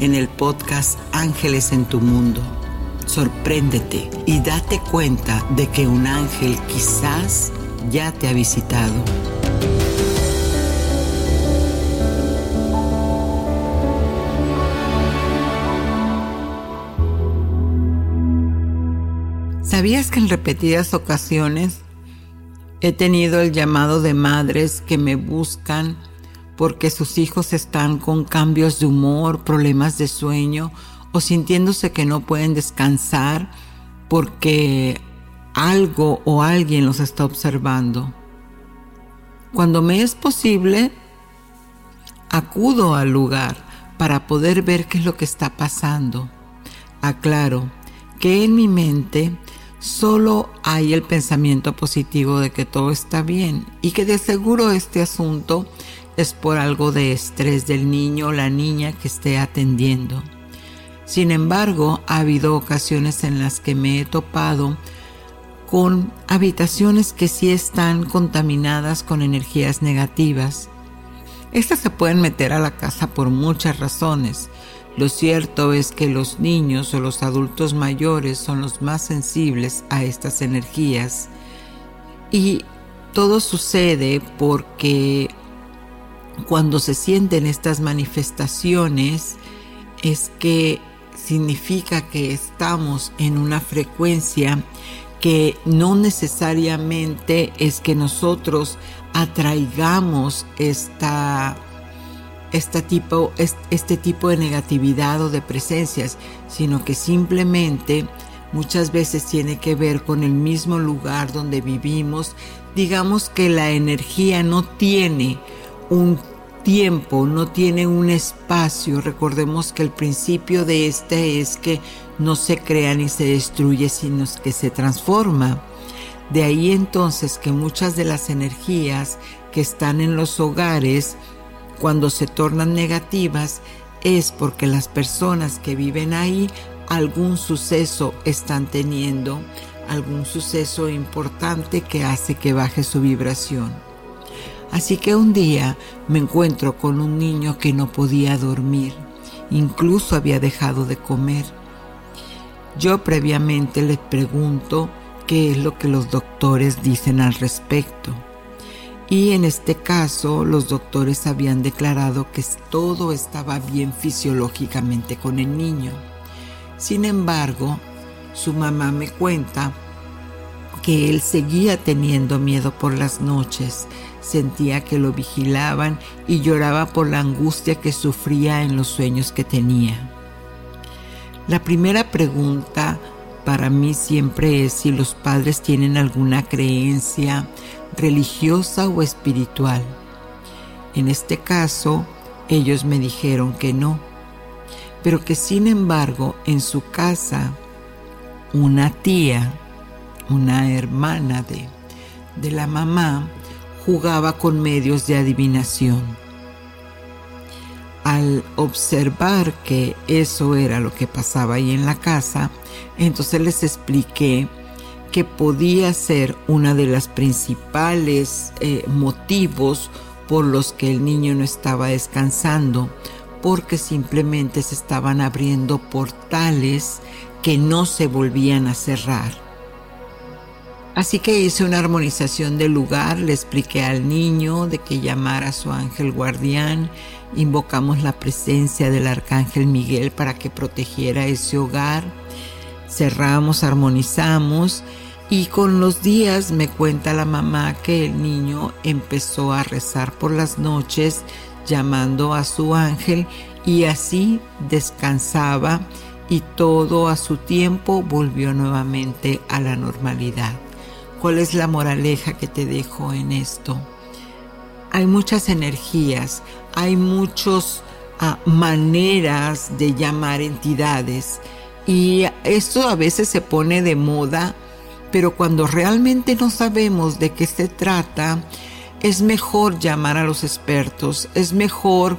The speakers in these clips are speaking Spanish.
en el podcast Ángeles en tu Mundo. Sorpréndete y date cuenta de que un ángel quizás ya te ha visitado. ¿Sabías que en repetidas ocasiones he tenido el llamado de madres que me buscan porque sus hijos están con cambios de humor, problemas de sueño o sintiéndose que no pueden descansar porque algo o alguien los está observando. Cuando me es posible, acudo al lugar para poder ver qué es lo que está pasando. Aclaro que en mi mente solo hay el pensamiento positivo de que todo está bien y que de seguro este asunto es por algo de estrés del niño o la niña que esté atendiendo. Sin embargo, ha habido ocasiones en las que me he topado con habitaciones que sí están contaminadas con energías negativas. Estas se pueden meter a la casa por muchas razones. Lo cierto es que los niños o los adultos mayores son los más sensibles a estas energías y todo sucede porque cuando se sienten estas manifestaciones es que significa que estamos en una frecuencia que no necesariamente es que nosotros atraigamos esta, este, tipo, este tipo de negatividad o de presencias, sino que simplemente muchas veces tiene que ver con el mismo lugar donde vivimos. Digamos que la energía no tiene un tiempo, no tiene un espacio. Recordemos que el principio de este es que no se crea ni se destruye, sino que se transforma. De ahí entonces que muchas de las energías que están en los hogares, cuando se tornan negativas, es porque las personas que viven ahí algún suceso están teniendo, algún suceso importante que hace que baje su vibración. Así que un día me encuentro con un niño que no podía dormir, incluso había dejado de comer. Yo previamente le pregunto qué es lo que los doctores dicen al respecto. Y en este caso los doctores habían declarado que todo estaba bien fisiológicamente con el niño. Sin embargo, su mamá me cuenta que él seguía teniendo miedo por las noches, sentía que lo vigilaban y lloraba por la angustia que sufría en los sueños que tenía. La primera pregunta para mí siempre es si los padres tienen alguna creencia religiosa o espiritual. En este caso, ellos me dijeron que no, pero que sin embargo en su casa una tía, una hermana de, de la mamá, jugaba con medios de adivinación. Al observar que eso era lo que pasaba ahí en la casa, entonces les expliqué que podía ser una de las principales eh, motivos por los que el niño no estaba descansando, porque simplemente se estaban abriendo portales que no se volvían a cerrar. Así que hice una armonización del lugar, le expliqué al niño de que llamara a su ángel guardián, invocamos la presencia del arcángel Miguel para que protegiera ese hogar, cerramos, armonizamos y con los días me cuenta la mamá que el niño empezó a rezar por las noches llamando a su ángel y así descansaba y todo a su tiempo volvió nuevamente a la normalidad. ¿Cuál es la moraleja que te dejo en esto? Hay muchas energías, hay muchas ah, maneras de llamar entidades y esto a veces se pone de moda, pero cuando realmente no sabemos de qué se trata, es mejor llamar a los expertos, es mejor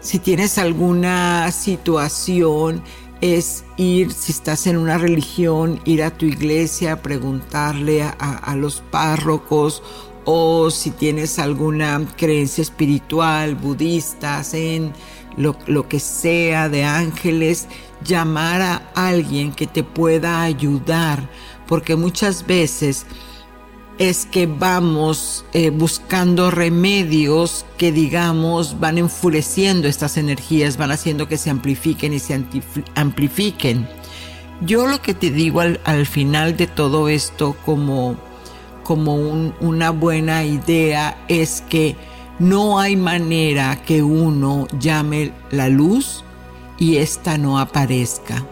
si tienes alguna situación, es ir, si estás en una religión, ir a tu iglesia, preguntarle a, los párrocos o si tienes alguna creencia espiritual, budista, en lo, lo, que sea de ángeles, llamar a alguien que te pueda ayudar, porque muchas veces es que vamos eh, buscando remedios que digamos van enfureciendo estas energías, van haciendo que se amplifiquen y se amplifiquen. Yo lo que te digo al, final de todo esto como, como una buena idea es que no hay manera que uno llame la luz y ésta no aparezca.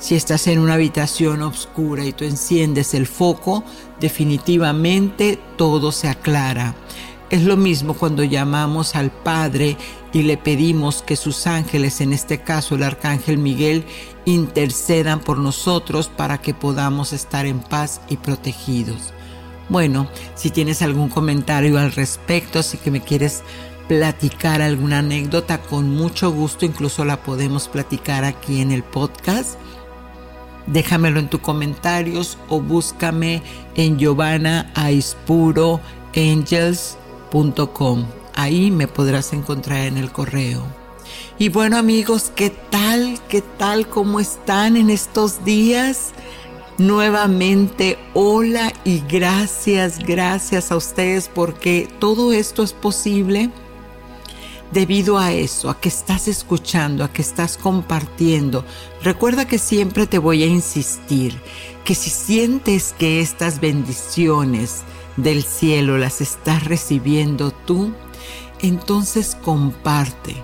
Si estás en una habitación oscura y tú enciendes el foco, definitivamente todo se aclara. Es lo mismo cuando llamamos al Padre y le pedimos que sus ángeles, en este caso el Arcángel Miguel, intercedan por nosotros para que podamos estar en paz y protegidos. Bueno, si tienes algún comentario al respecto, si que me quieres platicar alguna anécdota, con mucho gusto incluso la podemos platicar aquí en el podcast déjamelo en tus comentarios o búscame en giovannaispuroangels.com. Ahí me podrás encontrar en el correo. Y bueno amigos, ¿qué tal? ¿Qué tal? ¿Cómo están en estos días? Nuevamente, hola y gracias, gracias a ustedes porque todo esto es posible debido a eso, a que estás escuchando, a que estás compartiendo. Recuerda que siempre te voy a insistir que si sientes que estas bendiciones del cielo las estás recibiendo tú, entonces comparte.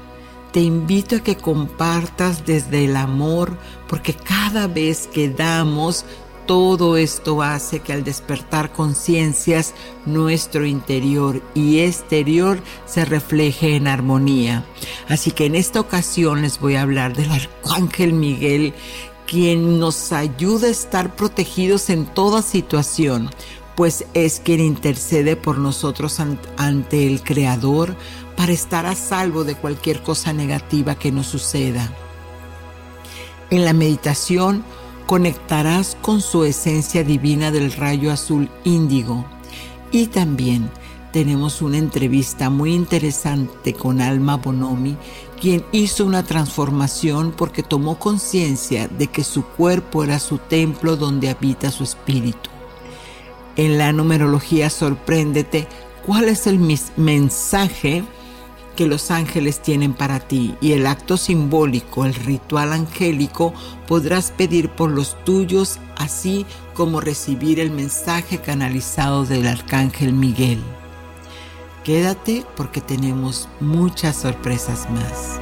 Te invito a que compartas desde el amor, porque cada vez que damos, todo esto hace que al despertar conciencias, nuestro interior y exterior se refleje en armonía. Así que en esta ocasión les voy a hablar del Arcángel Miguel, quien nos ayuda a estar protegidos en toda situación, pues es quien intercede por nosotros ante el Creador para estar a salvo de cualquier cosa negativa que nos suceda. En la meditación, conectarás con su esencia divina del rayo azul índigo. Y también tenemos una entrevista muy interesante con Alma Bonomi, quien hizo una transformación porque tomó conciencia de que su cuerpo era su templo donde habita su espíritu. En la numerología sorpréndete cuál es el mensaje que los ángeles tienen para ti y el acto simbólico, el ritual angélico, podrás pedir por los tuyos, así como recibir el mensaje canalizado del arcángel Miguel. Quédate porque tenemos muchas sorpresas más.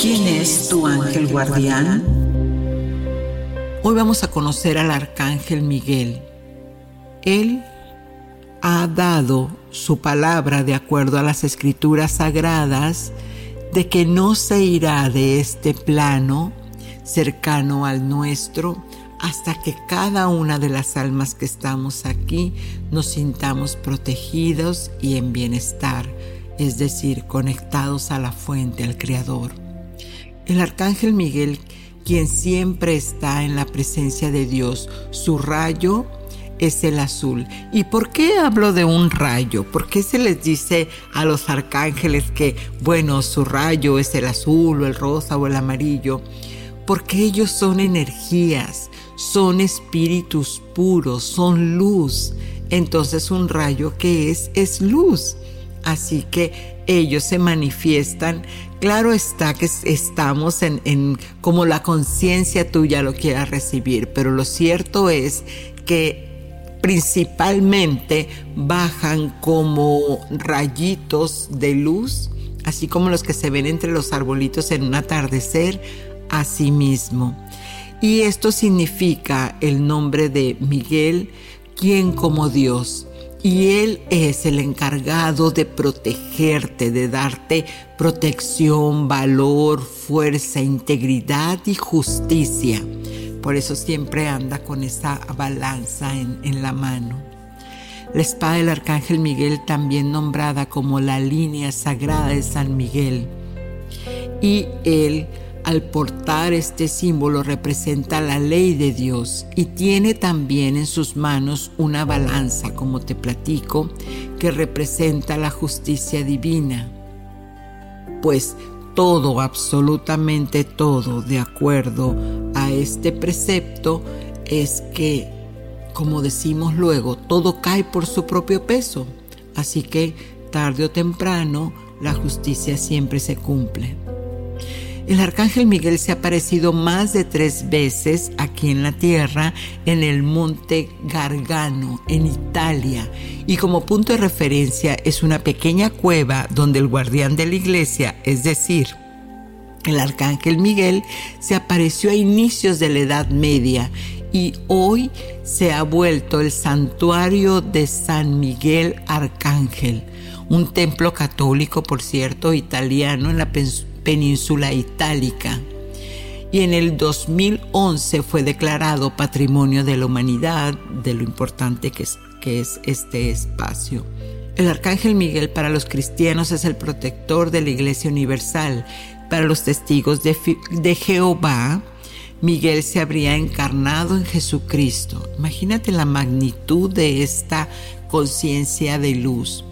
¿Quién es tu ángel guardián? Hoy vamos a conocer al arcángel Miguel él ha dado su palabra de acuerdo a las escrituras sagradas de que no se irá de este plano cercano al nuestro hasta que cada una de las almas que estamos aquí nos sintamos protegidos y en bienestar, es decir, conectados a la fuente, al Creador. El arcángel Miguel, quien siempre está en la presencia de Dios, su rayo es el azul. ¿Y por qué hablo de un rayo? ¿Por qué se les dice a los arcángeles que, bueno, su rayo es el azul o el rosa o el amarillo? Porque ellos son energías, son espíritus puros, son luz. Entonces un rayo que es es luz. Así que ellos se manifiestan. Claro está que estamos en, en como la conciencia tuya lo quiera recibir, pero lo cierto es que principalmente bajan como rayitos de luz, así como los que se ven entre los arbolitos en un atardecer, así mismo. Y esto significa el nombre de Miguel, quien como Dios. Y Él es el encargado de protegerte, de darte protección, valor, fuerza, integridad y justicia. Por eso siempre anda con esa balanza en, la mano. La espada del arcángel Miguel, también nombrada como la línea sagrada de San Miguel. Y él, al portar este símbolo, representa la ley de Dios y tiene también en sus manos una balanza, como te platico, que representa la justicia divina. Pues todo, absolutamente todo, de acuerdo a este precepto, es que, como decimos luego, todo cae por su propio peso. Así que tarde o temprano la justicia siempre se cumple. El arcángel Miguel se ha aparecido más de tres veces aquí en la tierra, en el monte Gargano, en Italia, y como punto de referencia es una pequeña cueva donde el guardián de la iglesia, es decir, el arcángel Miguel, se apareció a inicios de la Edad Media y hoy se ha vuelto el santuario de San Miguel Arcángel, un templo católico, por cierto, italiano en la península itálica. Y en el 2011 fue declarado Patrimonio de la Humanidad, de lo importante que es, este espacio. El Arcángel Miguel para los cristianos es el protector de la Iglesia Universal. Para los testigos de Jehová, Miguel se habría encarnado en Jesucristo. Imagínate la magnitud de esta conciencia de luz.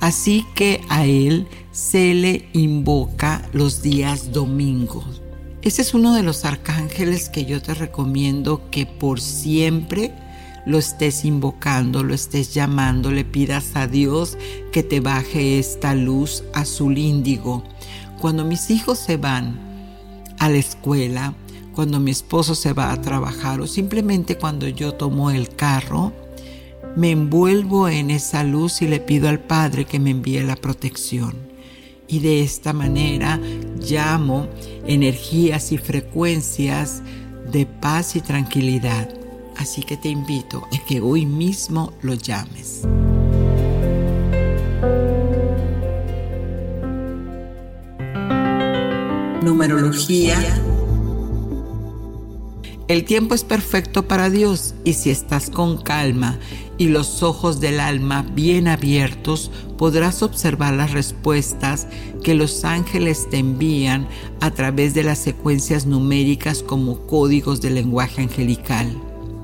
Así que a él se le invoca los días domingos. Ese es uno de los arcángeles que yo te recomiendo que por siempre lo estés invocando, lo estés llamando, le pidas a Dios que te baje esta luz azul índigo. Cuando mis hijos se van a la escuela, cuando mi esposo se va a trabajar o simplemente cuando yo tomo el carro, me envuelvo en esa luz y le pido al Padre que me envíe la protección. Y de esta manera llamo energías y frecuencias de paz y tranquilidad. Así que te invito a que hoy mismo lo llames. Numerología el tiempo es perfecto para Dios y si estás con calma y los ojos del alma bien abiertos, podrás observar las respuestas que los ángeles te envían a través de las secuencias numéricas como códigos de lenguaje angelical.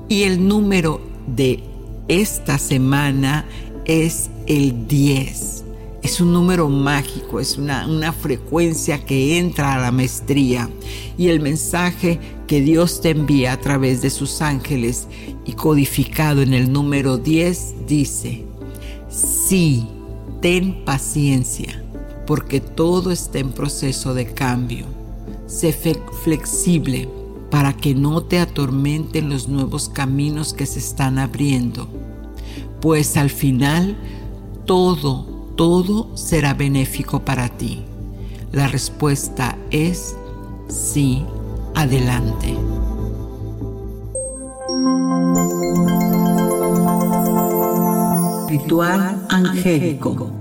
Y el número de esta semana es el 10. Es un número mágico, es una, una frecuencia que entra a la maestría. Y el mensaje que Dios te envía a través de sus ángeles y codificado en el número 10 dice, sí, ten paciencia, porque todo está en proceso de cambio. Sé flexible para que no te atormenten los nuevos caminos que se están abriendo, pues al final todo todo será benéfico para ti? La respuesta es sí, adelante. Ritual angélico.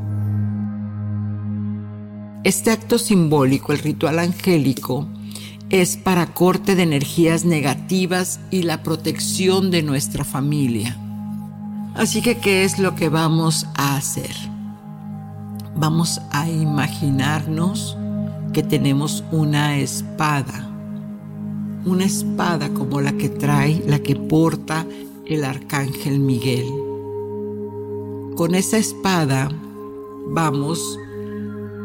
Este acto simbólico, el ritual angélico, es para corte de energías negativas y la protección de nuestra familia. Así que, ¿qué es lo que vamos a hacer? Vamos a imaginarnos que tenemos una espada, una espada como la que trae, la que porta el arcángel Miguel. Con esa espada vamos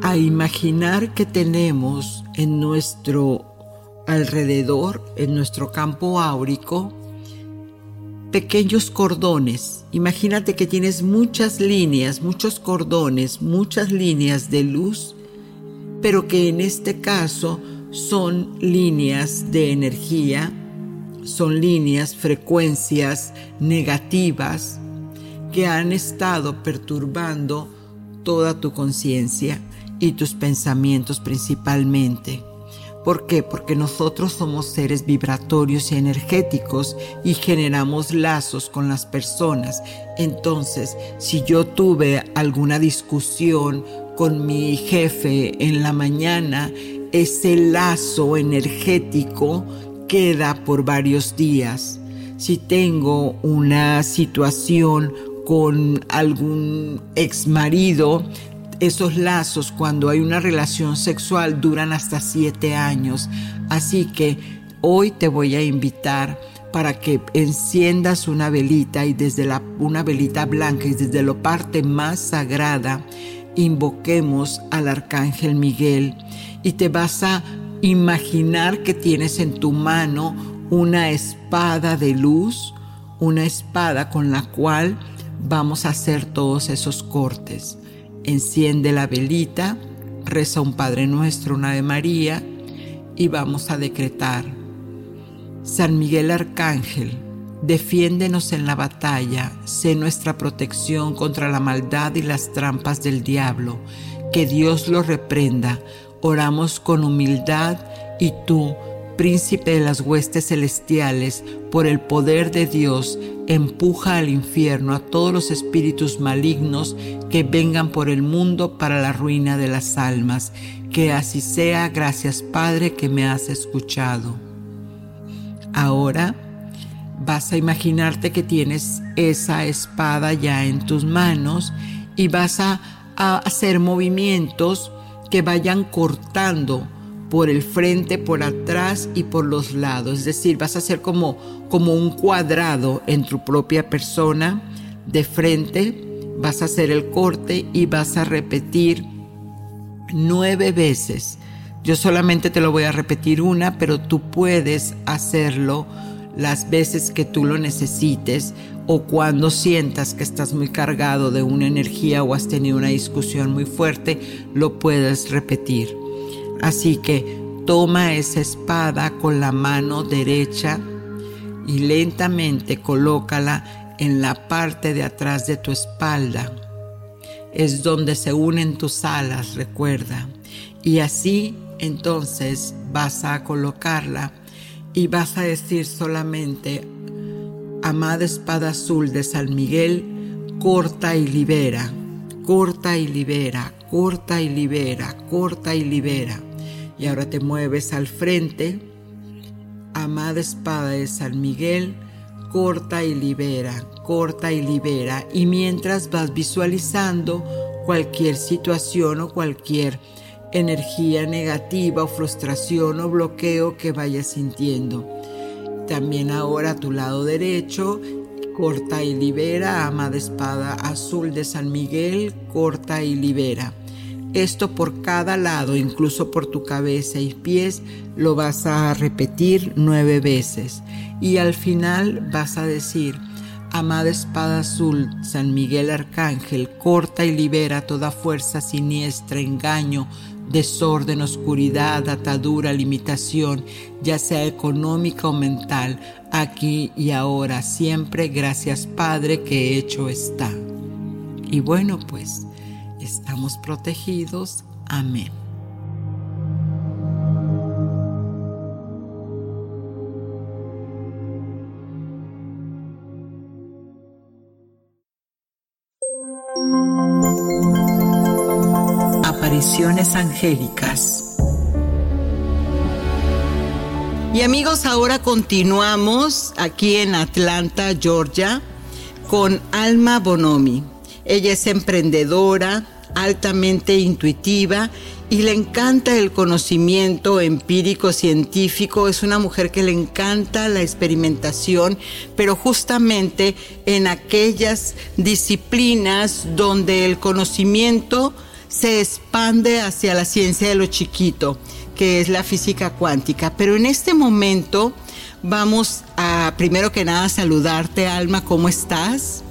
a imaginar que tenemos en nuestro alrededor, en nuestro campo áurico, pequeños cordones. Imagínate que tienes muchas líneas, muchos cordones, muchas líneas de luz, pero que en este caso son líneas de energía, son líneas, frecuencias negativas que han estado perturbando toda tu conciencia y tus pensamientos principalmente. ¿Por qué? Porque nosotros somos seres vibratorios y energéticos y generamos lazos con las personas. Entonces, si yo tuve alguna discusión con mi jefe en la mañana, ese lazo energético queda por varios días. Si tengo una situación con algún ex marido, esos lazos cuando hay una relación sexual duran hasta siete años. Así que hoy te voy a invitar para que enciendas una velita y desde la, una velita blanca y desde la parte más sagrada invoquemos al arcángel Miguel y te vas a imaginar que tienes en tu mano una espada de luz, una espada con la cual vamos a hacer todos esos cortes enciende la velita, reza un Padre Nuestro, una de María y vamos a decretar. San Miguel Arcángel, defiéndenos en la batalla, sé nuestra protección contra la maldad y las trampas del diablo, que Dios lo reprenda. Oramos con humildad y tú, príncipe de las huestes celestiales, por el poder de Dios, empuja al infierno a todos los espíritus malignos que vengan por el mundo para la ruina de las almas. Que así sea, gracias Padre que me has escuchado. Ahora vas a imaginarte que tienes esa espada ya en tus manos y vas a, hacer movimientos que vayan cortando por el frente, por atrás y por los lados. Es decir, vas a hacer como, como un cuadrado en tu propia persona de frente, vas a hacer el corte y vas a repetir nueve veces. Yo solamente te lo voy a repetir una, pero tú puedes hacerlo las veces que tú lo necesites o cuando sientas que estás muy cargado de una energía o has tenido una discusión muy fuerte, lo puedes repetir. Así que toma esa espada con la mano derecha y lentamente colócala en la parte de atrás de tu espalda. Es donde se unen tus alas, recuerda. Y así entonces vas a colocarla y vas a decir solamente, amada espada azul de San Miguel, corta y libera, corta y libera, corta y libera, corta y libera. Y ahora te mueves al frente. Amada espada de San Miguel, corta y libera, corta y libera. Y mientras vas visualizando cualquier situación o cualquier energía negativa o frustración o bloqueo que vayas sintiendo. También ahora a tu lado derecho, corta y libera, amada espada azul de San Miguel, corta y libera. Esto por cada lado, incluso por tu cabeza y pies, lo vas a repetir nueve veces. Y al final vas a decir, Amada espada azul, San Miguel Arcángel, corta y libera toda fuerza siniestra, engaño, desorden, oscuridad, atadura, limitación, ya sea económica o mental, aquí y ahora, siempre, gracias Padre que hecho está. Y bueno, pues estamos protegidos. Amén. Apariciones angélicas. Y amigos, ahora continuamos aquí en Atlanta, Georgia, con Alma Bonomi. Ella es emprendedora, altamente intuitiva y le encanta el conocimiento empírico, científico, es una mujer que le encanta la experimentación, pero justamente en aquellas disciplinas donde el conocimiento se expande hacia la ciencia de lo chiquito, que es la física cuántica. Pero en este momento vamos a, primero que nada, saludarte, Alma, ¿cómo estás?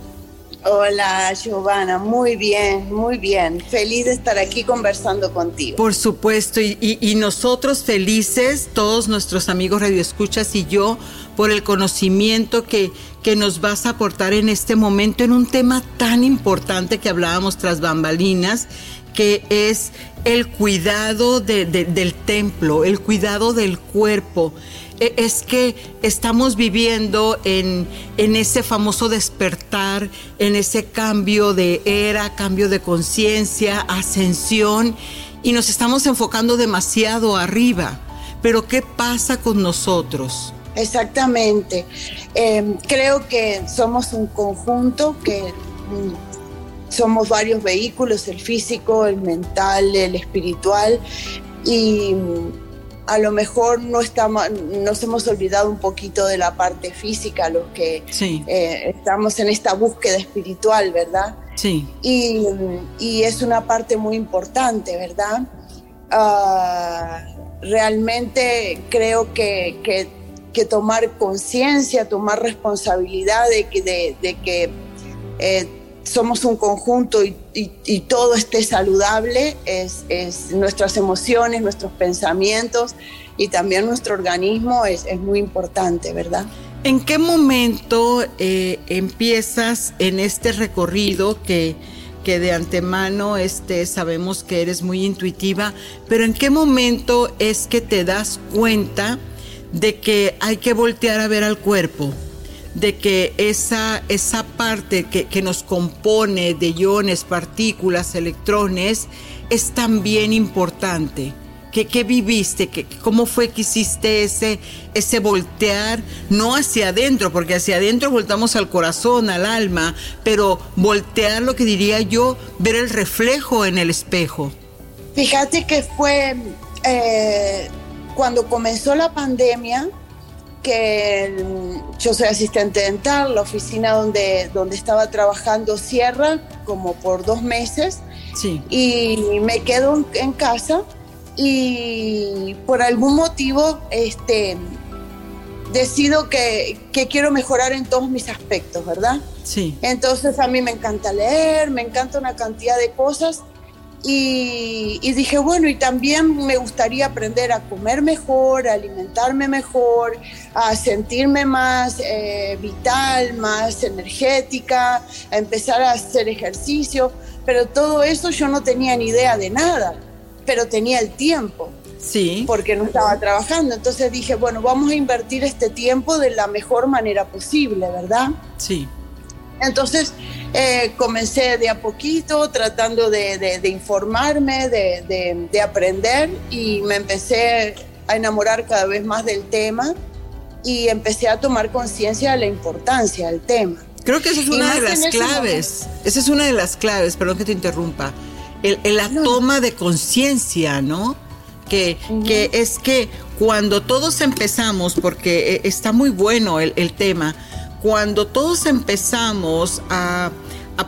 Hola, Giovanna, muy bien, muy bien. Feliz de estar aquí conversando contigo. Por supuesto, y, nosotros felices, todos nuestros amigos radioescuchas y yo, por el conocimiento que, que nos vas a aportar en este momento en un tema tan importante que hablábamos tras bambalinas, que es el cuidado del templo, el cuidado del cuerpo. E, es que estamos viviendo en, en ese famoso despertar, en ese cambio de era, cambio de conciencia, ascensión, y nos estamos enfocando demasiado arriba. Pero ¿qué pasa con nosotros? Exactamente. Em, creo que somos un conjunto que mm, somos varios vehículos, el físico, el mental, el espiritual, y a lo mejor no estamos, nos hemos olvidado un poquito de la parte física, los que eh, estamos en esta búsqueda espiritual, ¿verdad? Sí. Y, es una parte muy importante, ¿verdad? Ah, realmente creo que, que, tomar conciencia, tomar responsabilidad de que, de, que eh, somos un conjunto y, todo esté saludable, es, nuestras emociones, nuestros pensamientos y también nuestro organismo es, muy importante, ¿verdad? ¿En qué momento eh, empiezas en este recorrido que, que de antemano este, sabemos que eres muy intuitiva, pero en qué momento es que te das cuenta de que hay que voltear a ver al cuerpo? De que esa, esa parte que, nos compone de iones, partículas, electrones, es también importante. ¿Qué, qué viviste? ¿Qué, ¿Cómo fue que hiciste ese, ese voltear? No hacia adentro, porque hacia adentro voltamos al corazón, al alma, pero voltear lo que diría yo, ver el reflejo en el espejo. Fíjate que fue eh, cuando comenzó la pandemia, que yo soy asistente dental, la oficina donde, donde estaba trabajando cierra como por dos meses sí. y me quedo en casa y por algún motivo este, decido que, que, quiero mejorar en todos mis aspectos, ¿verdad? Sí. Entonces a mí me encanta leer, me encanta una cantidad de cosas y, dije, bueno, y también me gustaría aprender a comer mejor, a alimentarme mejor, a sentirme más eh, vital, más energética, a empezar a hacer ejercicio, pero todo eso yo no tenía ni idea de nada, pero tenía el tiempo. Sí. Porque no estaba trabajando. Entonces dije, bueno, vamos a invertir este tiempo de la mejor manera posible, ¿verdad? Sí. Entonces eh, comencé de a poquito tratando de, informarme, de, aprender y me empecé a enamorar cada vez más del tema y empecé a tomar conciencia de la importancia del tema. Creo que esa es una de las claves. Esa es una de las claves, perdón que te interrumpa. El, la toma de conciencia, ¿no? Que, que, es que cuando todos empezamos, porque eh, está muy bueno el, el tema, cuando todos empezamos a,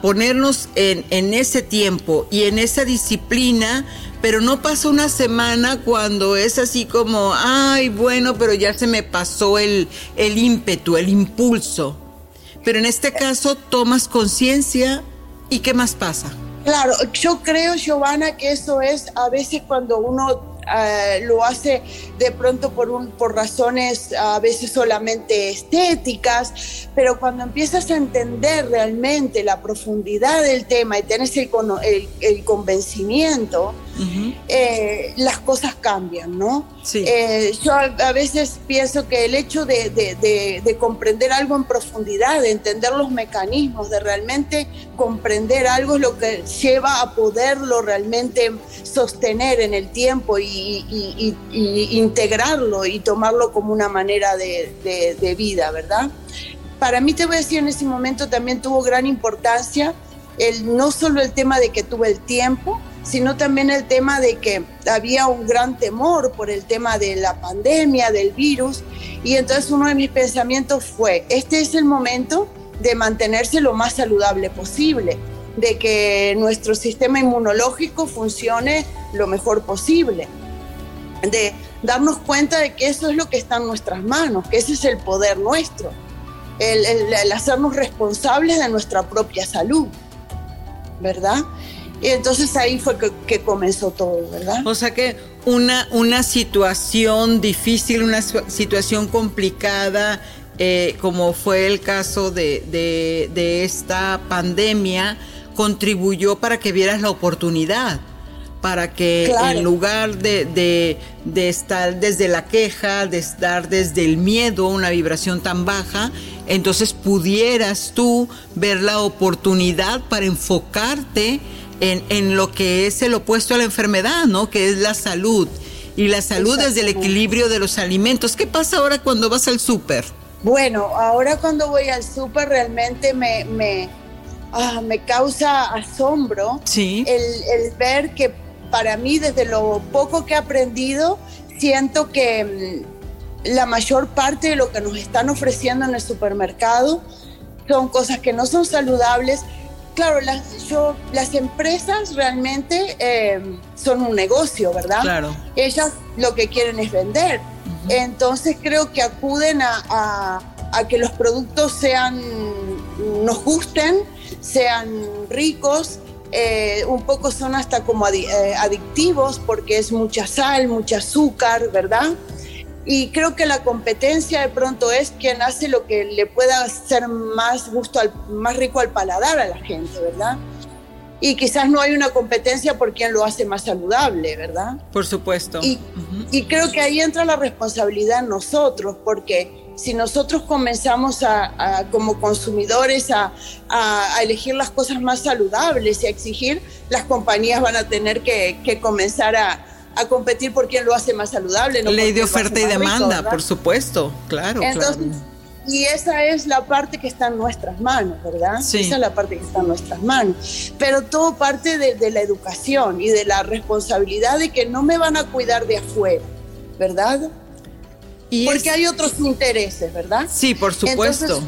ponernos en, ese tiempo y en esa disciplina, pero no pasa una semana cuando es así como, ay, bueno, pero ya se me pasó el, el ímpetu, el impulso. Pero en este caso tomas conciencia y ¿qué más pasa? Claro, yo creo, Giovanna, que eso es a veces cuando uno eh, lo hace de pronto por, un, por razones a veces solamente estéticas, pero cuando empiezas a entender realmente la profundidad del tema y tienes el, el, convencimiento, eh, las cosas cambian, ¿no? Eh, yo a, veces pienso que el hecho de, de, comprender algo en profundidad, de entender los mecanismos, de realmente comprender algo es lo que lleva a poderlo realmente sostener en el tiempo y y, integrarlo y tomarlo como una manera de, vida, ¿verdad? Para mí, te voy a decir, en ese momento también tuvo gran importancia el, no solo el tema de que tuve el tiempo, sino también el tema de que había un gran temor por el tema de la pandemia, del virus, y entonces uno de mis pensamientos fue, este es el momento de mantenerse lo más saludable posible, de que nuestro sistema inmunológico funcione lo mejor posible, de darnos cuenta de que eso es lo que está en nuestras manos, que ese es el poder nuestro, el, hacernos responsables de nuestra propia salud, ¿verdad? Y entonces ahí fue que, comenzó todo, ¿verdad? O sea que una, una situación difícil, una situación complicada, eh, como fue el caso de, de esta pandemia, contribuyó para que vieras la oportunidad para que en lugar de, estar desde la queja, de estar desde el miedo, una vibración tan baja, entonces pudieras tú ver la oportunidad para enfocarte en, lo que es el opuesto a la enfermedad, ¿no? Que es la salud. Y la salud es el equilibrio de los alimentos. ¿Qué pasa ahora cuando vas al súper? Bueno, ahora cuando voy al súper realmente me, me, ah, me causa asombro sí. el, el ver que para mí, desde lo poco que he aprendido, siento que mm, la mayor parte de lo que nos están ofreciendo en el supermercado son cosas que no son saludables. Claro, las, yo, las empresas realmente em, son un negocio, ¿verdad? Claro. Ellas lo que quieren es vender. Entonces creo que acuden a, a que los productos sean, nos gusten, sean ricos, eh, un poco son hasta como eh, adictivos porque es mucha sal, mucha azúcar, ¿verdad? Y creo que la competencia de pronto es quien hace lo que le pueda ser más gusto, al, más rico al paladar a la gente, ¿verdad? Y quizás no hay una competencia por quien lo hace más saludable, ¿verdad? Por supuesto. Y, y creo que ahí entra la responsabilidad en nosotros, porque si nosotros comenzamos a, como consumidores a, elegir las cosas más saludables y a exigir, las compañías van a tener que, comenzar a, competir por quién lo hace más saludable. Ley de oferta y demanda, por supuesto, claro. Y esa es la parte que está en nuestras manos, ¿verdad? Sí. Esa es la parte que está en nuestras manos. Pero todo parte de, de la educación y de la responsabilidad de que no me van a cuidar de afuera, ¿verdad? porque hay otros intereses, ¿verdad? Sí, por supuesto.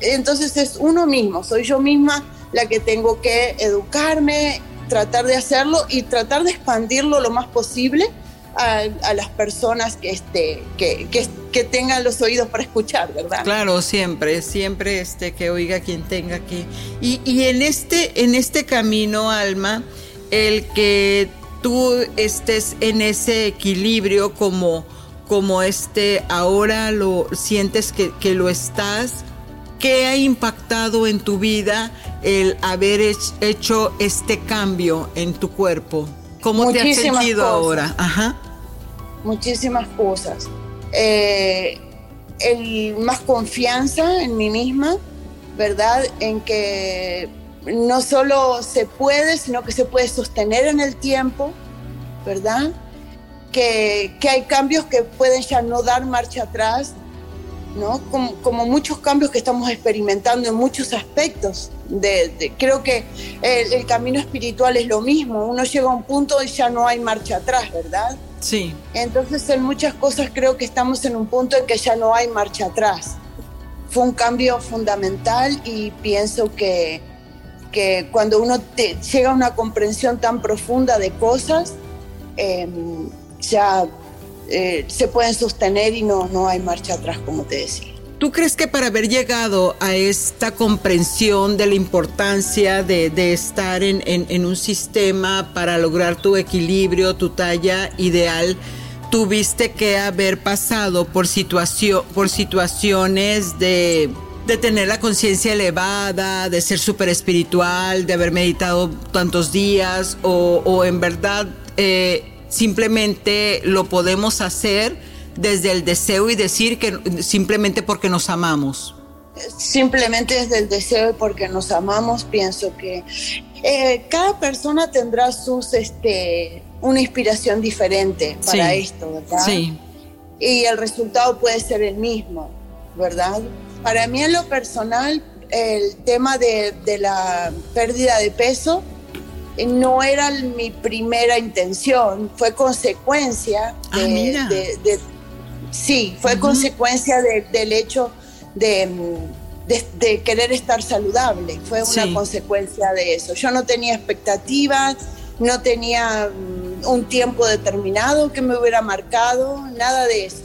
Entonces, es uno mismo, soy yo misma la que tengo que educarme, tratar de hacerlo y tratar de expandirlo lo más posible a, las personas que, este, que, que, tengan los oídos para escuchar, ¿verdad? Claro, siempre, siempre este, que oiga quien tenga que. Y, y en, este, en este camino, Alma, el que tú estés en ese equilibrio como como este ahora lo sientes que, lo estás, ¿qué ha impactado en tu vida el haber hecho este cambio en tu cuerpo? ¿Cómo te has sentido ahora? Ajá. Muchísimas cosas. Eh, el más confianza en mí misma, ¿verdad? En que no solo se puede, sino que se puede sostener en el tiempo, ¿verdad? que, hay cambios que pueden ya no dar marcha atrás, ¿no? Como, muchos cambios que estamos experimentando en muchos aspectos. De, creo que el, camino espiritual es lo mismo, uno llega a un punto y ya no hay marcha atrás, ¿verdad? Sí. Entonces en muchas cosas creo que estamos en un punto en que ya no hay marcha atrás. Fue un cambio fundamental y pienso que, que cuando uno llega a una comprensión tan profunda de cosas, eh, ya eh, se pueden sostener y no, no hay marcha atrás, como te decía. ¿Tú crees que para haber llegado a esta comprensión de la importancia de, estar en, un sistema para lograr tu equilibrio, tu talla ideal, tuviste que haber pasado por, situación, por situaciones de, tener la conciencia elevada, de ser súper espiritual, de haber meditado tantos días o, en verdad... Eh, simplemente lo podemos hacer desde el deseo y decir que simplemente porque nos amamos. Simplemente desde el deseo y porque nos amamos, pienso que eh, cada persona tendrá sus, este, una inspiración diferente para esto, ¿verdad? Sí. Y el resultado puede ser el mismo, ¿verdad? Para mí en lo personal, el tema de, de la pérdida de peso no era mi primera intención, fue consecuencia Ah, de, mira. de- de- sí, fue consecuencia de- del hecho de, querer estar saludable, fue una Sí. consecuencia de eso. Yo no tenía expectativas, no tenía mm, un tiempo determinado que me hubiera marcado, nada de eso.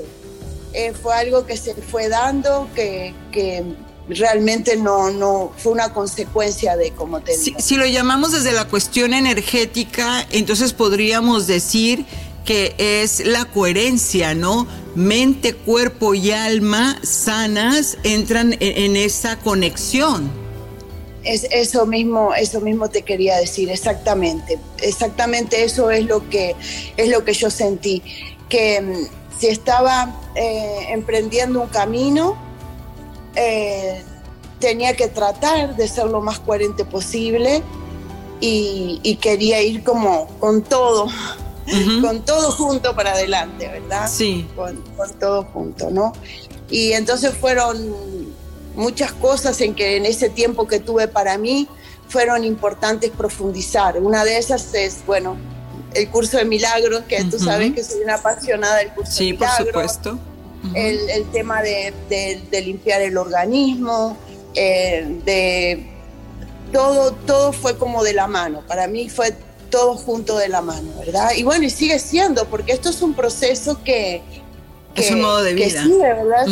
Eh, fue algo que se fue dando, que, que realmente no, no fue una consecuencia de, como te Si, digo. si lo llamamos desde la cuestión energética, entonces podríamos decir que es la coherencia, ¿no? Mente, cuerpo y alma sanas entran en, en esa conexión. Es, eso mismo, eso mismo te quería decir, exactamente. Exactamente eso es lo que, es lo que yo sentí. Que mm, si estaba eh, emprendiendo un camino, eh, tenía que tratar de ser lo más coherente posible y, y quería ir como con todo, Ujú. con todo junto para adelante, ¿verdad? Sí. con, con todo junto, ¿no? Y entonces fueron muchas cosas en que en ese tiempo que tuve para mí fueron importantes profundizar. Una de esas es, bueno, el curso de milagros, que tú Ujú. sabes que soy una apasionada del curso Sí, de por milagros. El, el tema de, de- de limpiar el organismo, eh, de todo, todo fue como de la mano. Para mí fue todo junto de la mano, ¿verdad? Y bueno, y sigue siendo, porque esto es un proceso que... Es un modo de vida. ¿verdad?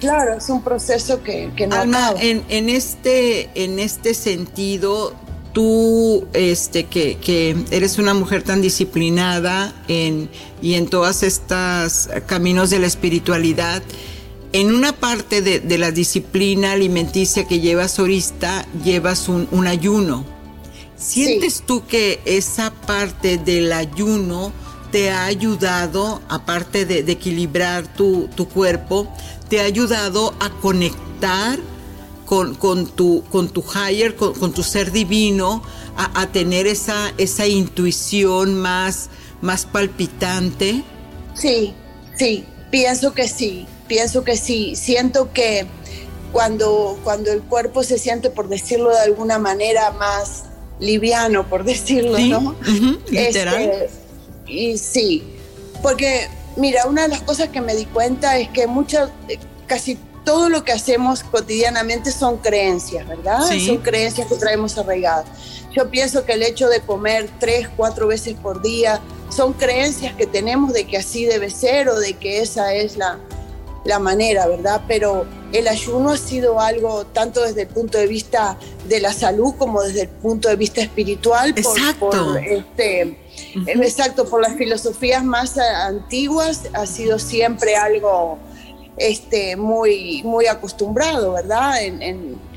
Claro, es un proceso que, que no Alma, acaba. en, en este, en este sentido, tú, este, que, que eres una mujer tan disciplinada en, y en todas estas caminos de la espiritualidad, en una parte de, de la disciplina alimenticia que llevas ahorita, llevas un, un ayuno. ¿Sientes tú que esa parte del ayuno te ha ayudado, aparte de, de equilibrar tu, tu cuerpo, te ha ayudado a conectar con, con tu, con tu higher, con, con tu ser divino, a, a tener esa, esa intuición más, más palpitante? Sí, sí, pienso que sí, pienso que sí. Siento que cuando, cuando el cuerpo se siente, por decirlo de alguna manera, más liviano, por decirlo, Sí, ¿no? literal. Este, y sí, porque mira, una de las cosas que me di cuenta es que muchas, eh, casi todo lo que hacemos cotidianamente son creencias, ¿verdad? Sí. Son creencias que traemos arraigadas. Yo pienso que el hecho de comer tres, cuatro veces por día son creencias que tenemos de que así debe ser o de que esa es la, la manera, ¿verdad? Pero el ayuno ha sido algo tanto desde el punto de vista de la salud como desde el punto de vista espiritual. por- Exacto. por, este. Exacto, por las filosofías más antiguas ha sido siempre algo este, muy, muy acostumbrado, ¿verdad? En, en-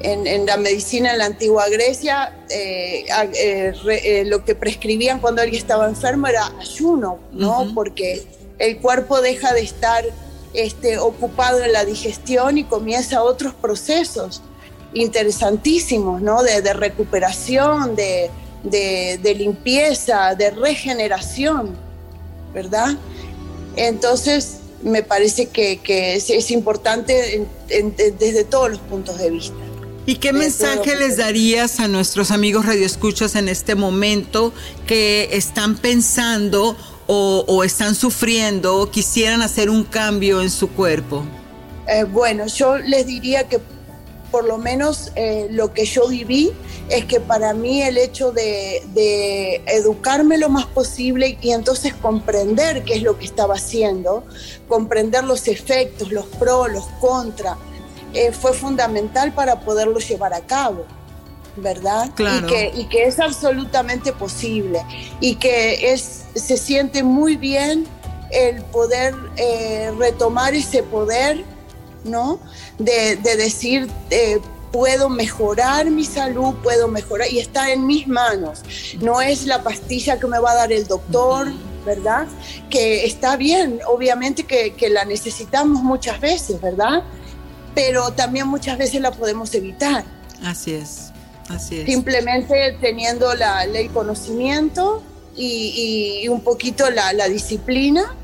en- en la medicina en la antigua Grecia, eh, eh, re- eh, lo que prescribían cuando alguien estaba enfermo era ayuno, ¿no? Porque el cuerpo deja de estar este, ocupado en la digestión y comienza otros procesos interesantísimos, ¿no? De, de recuperación, de, de- de limpieza, de regeneración, ¿verdad? Entonces, me parece que, que es, es importante en- en- en- desde todos los puntos de vista. ¿Y qué mensaje les darías a nuestros amigos radioescuchas en este momento que están pensando o, o están sufriendo o quisieran hacer un cambio en su cuerpo? Eh, bueno, yo les diría que por lo menos eh, lo que yo viví es que para mí el hecho de, de educarme lo más posible y entonces comprender qué es lo que estaba haciendo, comprender los efectos, los pros, los contras, eh, fue fundamental para poderlo llevar a cabo. ¿Verdad? Claro. Y, que, y que es absolutamente posible y que es, se siente muy bien el poder eh, retomar ese poder ¿no? De, de decir, eh, puedo mejorar mi salud, puedo mejorar, y está en mis manos. No es la pastilla que me va a dar el doctor, ¿verdad? Que está bien, obviamente que, que la necesitamos muchas veces, ¿verdad? Pero también muchas veces la podemos evitar. Así es, así es. Simplemente teniendo la, el conocimiento y, y un poquito la, la disciplina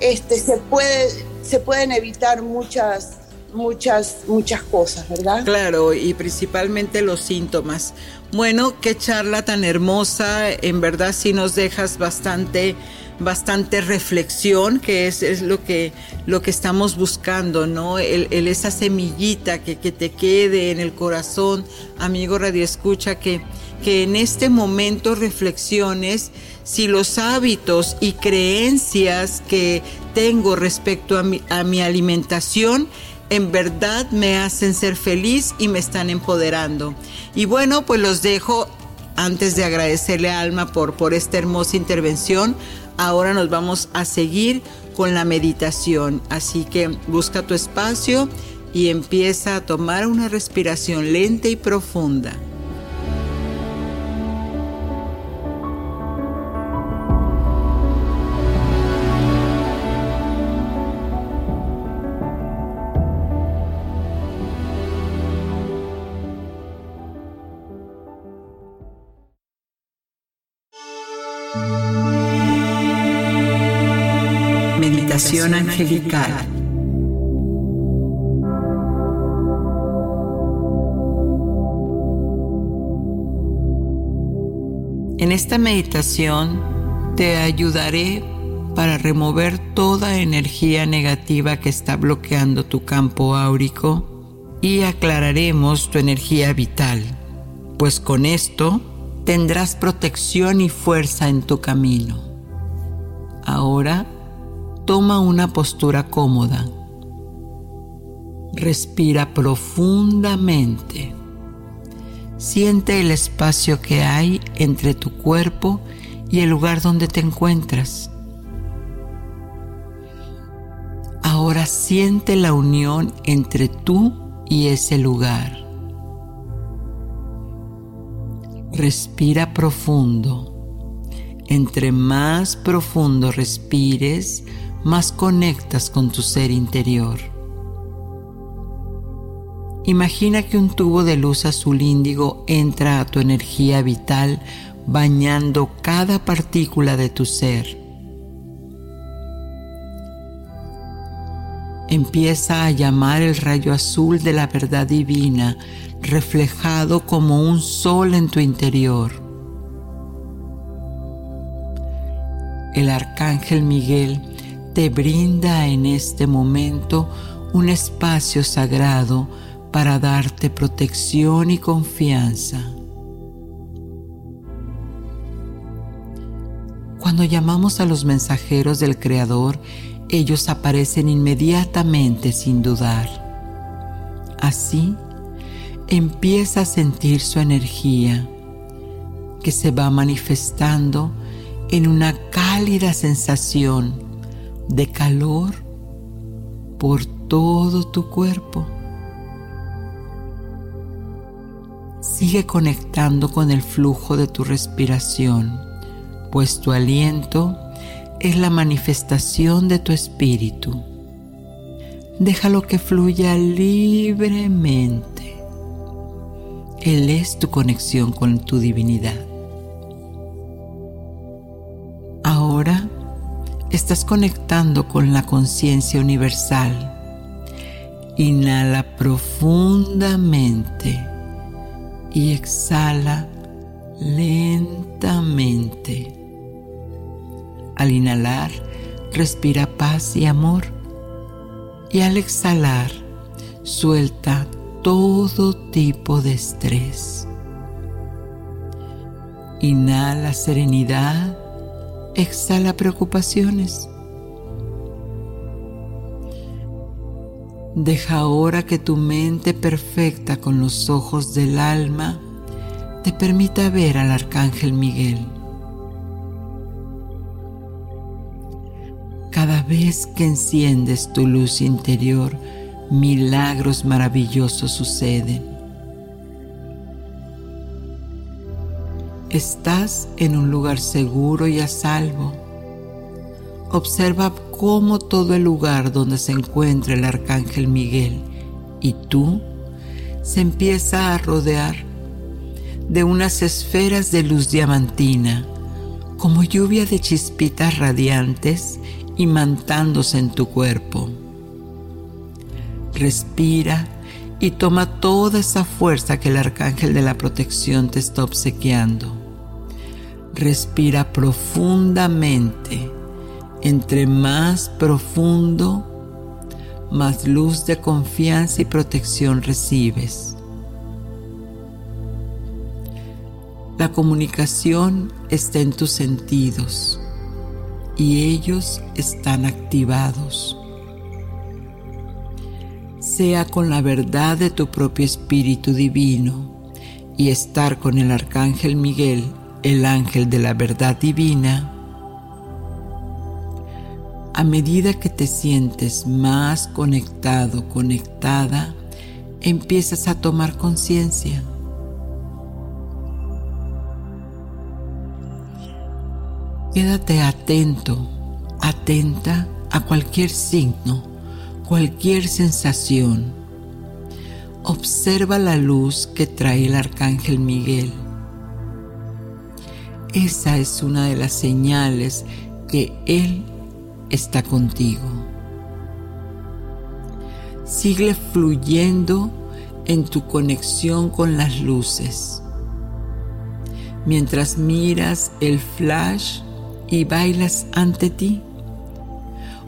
Este, se, puede, se pueden evitar muchas, muchas, muchas cosas, ¿verdad? Claro, y principalmente los síntomas. Bueno, qué charla tan hermosa, en verdad sí nos dejas bastante bastante reflexión, que es, es, lo, que, lo que estamos buscando, ¿no? El, el esa semillita que, que, te quede en el corazón, amigo Radio Escucha, que, que en este momento reflexiones si los hábitos y creencias que tengo respecto a mi, a mi alimentación en verdad me hacen ser feliz y me están empoderando. Y bueno, pues los dejo antes de agradecerle a Alma por, por esta hermosa intervención. Ahora nos vamos a seguir con la meditación. Así que busca tu espacio y empieza a tomar una respiración lenta y profunda. En esta meditación te ayudaré para remover toda energía negativa que está bloqueando tu campo áurico y aclararemos tu energía vital, pues con esto tendrás protección y fuerza en tu camino. Ahora toma una postura cómoda. Respira profundamente. Siente el espacio que hay entre tu cuerpo y el lugar donde te encuentras. Ahora siente la unión entre tú y ese lugar. Respira profundo. Entre más profundo respires, más conectas con tu ser interior. Imagina que un tubo de luz azul índigo entra a tu energía vital bañando cada partícula de tu ser. Empieza a llamar el rayo azul de la verdad divina reflejado como un sol en tu interior. El arcángel Miguel te brinda en este momento un espacio sagrado para darte protección y confianza. Cuando llamamos a los mensajeros del Creador, ellos aparecen inmediatamente sin dudar. Así, empieza a sentir su energía que se va manifestando en una cálida sensación de calor por todo tu cuerpo. Sigue conectando con el flujo de tu respiración, pues tu aliento es la manifestación de tu espíritu. Déjalo que fluya libremente. Él es tu conexión con tu divinidad. Estás conectando con la conciencia universal. Inhala profundamente y exhala lentamente. Al inhalar, respira paz y amor. Y al exhalar, suelta todo tipo de estrés. Inhala serenidad, exhala preocupaciones. Deja ahora que tu mente perfecta con los ojos del alma te permita ver al Arcángel Miguel. Cada vez que enciendes tu luz interior, milagros maravillosos suceden. Estás en un lugar seguro y a salvo. Observa cómo todo el lugar donde se encuentra el arcángel Miguel y tú se empieza a rodear de unas esferas de luz diamantina, como lluvia de chispitas radiantes imantándose en tu cuerpo. Respira y toma toda esa fuerza que el arcángel de la protección te está obsequiando. Respira profundamente. Entre más profundo, más luz de confianza y protección recibes. La comunicación está en tus sentidos y ellos están activados. Sea con la verdad de tu propio espíritu divino y estar con el arcángel Miguel, el ángel de la verdad divina, a medida que te sientes más conectado, conectada, empiezas a tomar conciencia. Quédate atento, atenta a cualquier signo, cualquier sensación. Observa la luz que trae el arcángel Miguel. Esa es una de las señales que Él está contigo. Sigue fluyendo en tu conexión con las luces. Mientras miras el flash y bailas ante ti,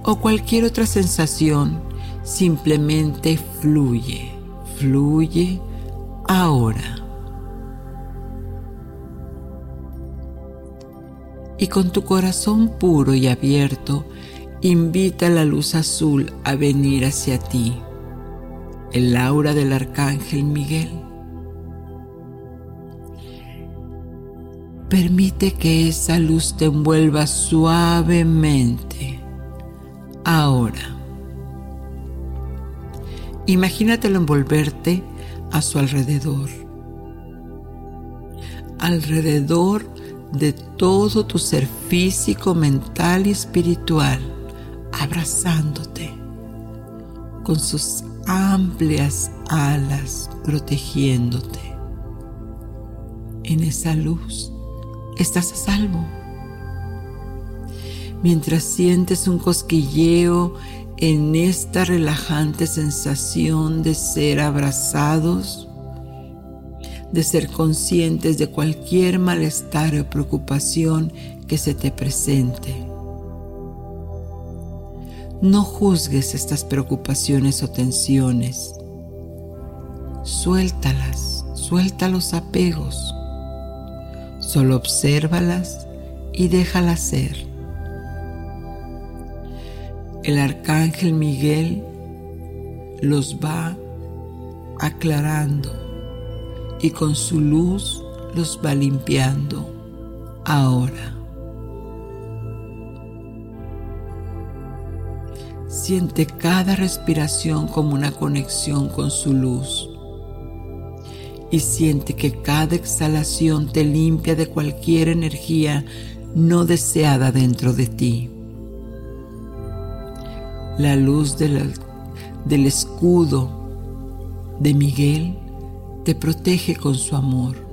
o cualquier otra sensación, simplemente fluye, fluye ahora. Y con tu corazón puro y abierto, invita la luz azul a venir hacia ti, el aura del arcángel Miguel. Permite que esa luz te envuelva suavemente. Ahora, imagínatelo envolverte a su alrededor. Alrededor de todo tu ser físico, mental y espiritual abrazándote con sus amplias alas protegiéndote. En esa luz estás a salvo. Mientras sientes un cosquilleo en esta relajante sensación de ser abrazados, de ser conscientes de cualquier malestar o preocupación que se te presente. No juzgues estas preocupaciones o tensiones. Suéltalas, suelta los apegos. Solo obsérvalas y déjalas ser. El arcángel Miguel los va aclarando y con su luz los va limpiando ahora. Siente cada respiración como una conexión con su luz. Y siente que cada exhalación te limpia de cualquier energía no deseada dentro de ti. La luz del, del escudo de Miguel te protege con su amor.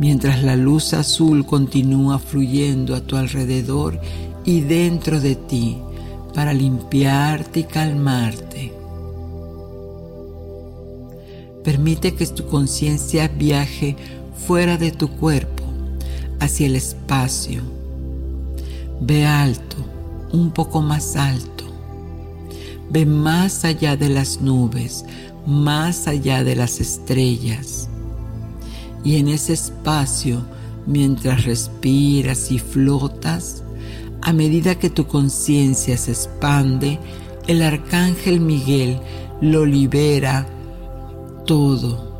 mientras la luz azul continúa fluyendo a tu alrededor y dentro de ti para limpiarte y calmarte. Permite que tu conciencia viaje fuera de tu cuerpo, hacia el espacio. Ve alto, un poco más alto. Ve más allá de las nubes, más allá de las estrellas y en ese espacio, mientras respiras y flotas, a medida que tu conciencia se expande, el arcángel Miguel lo libera todo.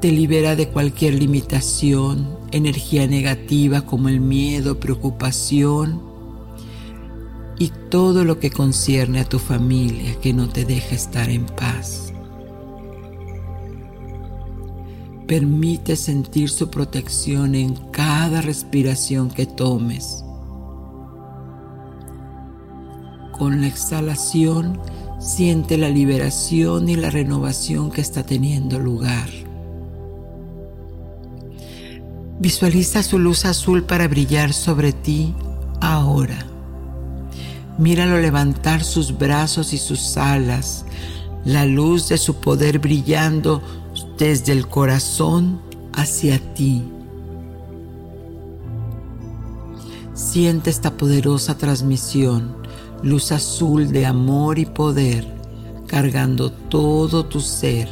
Te libera de cualquier limitación, energía negativa como el miedo, preocupación y todo lo que concierne a tu familia que no te deja estar en paz. Permite sentir su protección en cada respiración que tomes. Con la exhalación, siente la liberación y la renovación que está teniendo lugar. Visualiza su luz azul para brillar sobre ti ahora. Míralo levantar sus brazos y sus alas, la luz de su poder brillando desde el corazón hacia ti. Siente esta poderosa transmisión, luz azul de amor y poder, cargando todo tu ser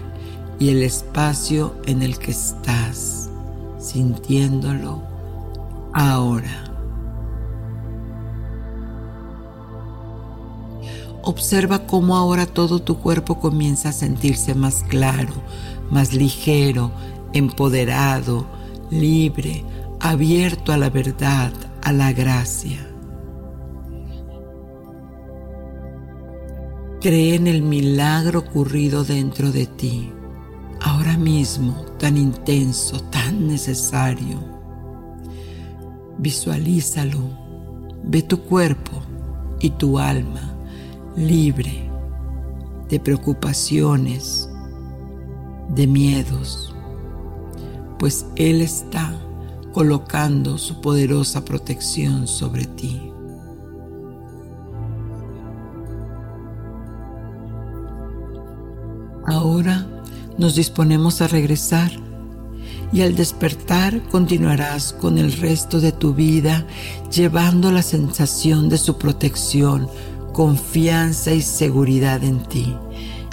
y el espacio en el que estás, sintiéndolo ahora. Observa cómo ahora todo tu cuerpo comienza a sentirse más claro, más ligero, empoderado, libre, abierto a la verdad, a la gracia. Cree en el milagro ocurrido dentro de ti, ahora mismo tan intenso, tan necesario. Visualízalo, ve tu cuerpo y tu alma libre de preocupaciones, de miedos, pues Él está colocando su poderosa protección sobre ti. Ahora nos disponemos a regresar y al despertar continuarás con el resto de tu vida llevando la sensación de su protección confianza y seguridad en ti.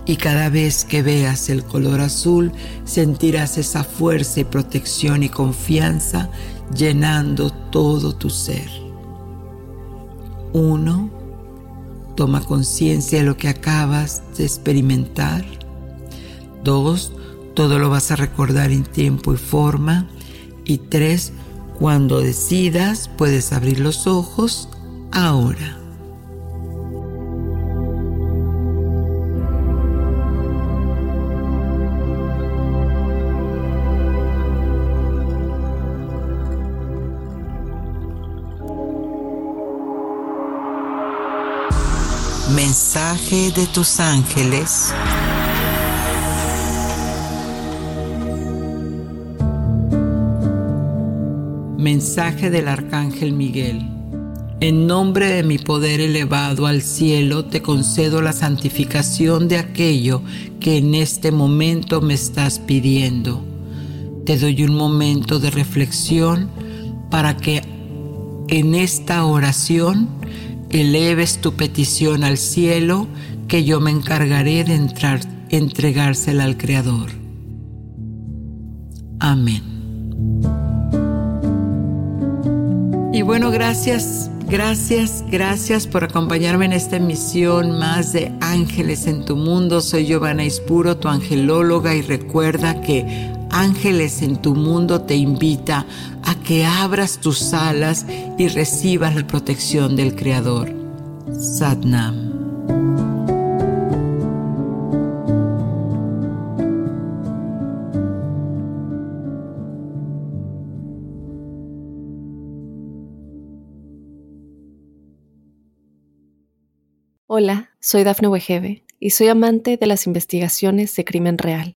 Y cada vez que veas el color azul, sentirás esa fuerza y protección y confianza llenando todo tu ser. Uno, toma conciencia de lo que acabas de experimentar. Dos, todo lo vas a recordar en tiempo y forma. Y tres, cuando decidas, puedes abrir los ojos ahora. Mensaje de tus ángeles. Mensaje del Arcángel Miguel. En nombre de mi poder elevado al cielo, te concedo la santificación de aquello que en este momento me estás pidiendo. Te doy un momento de reflexión para que en esta oración eleves tu petición al cielo, que yo me encargaré de entrar, entregársela al Creador. Amén. Y bueno, gracias, gracias, gracias por acompañarme en esta emisión más de Ángeles en tu mundo. Soy Giovanna Ispuro, tu angelóloga, y recuerda que Ángeles en tu mundo te invita a que abras tus alas y recibas la protección del Creador. Satnam. Hola, soy Dafne Wegebe y soy amante de las investigaciones de crimen real.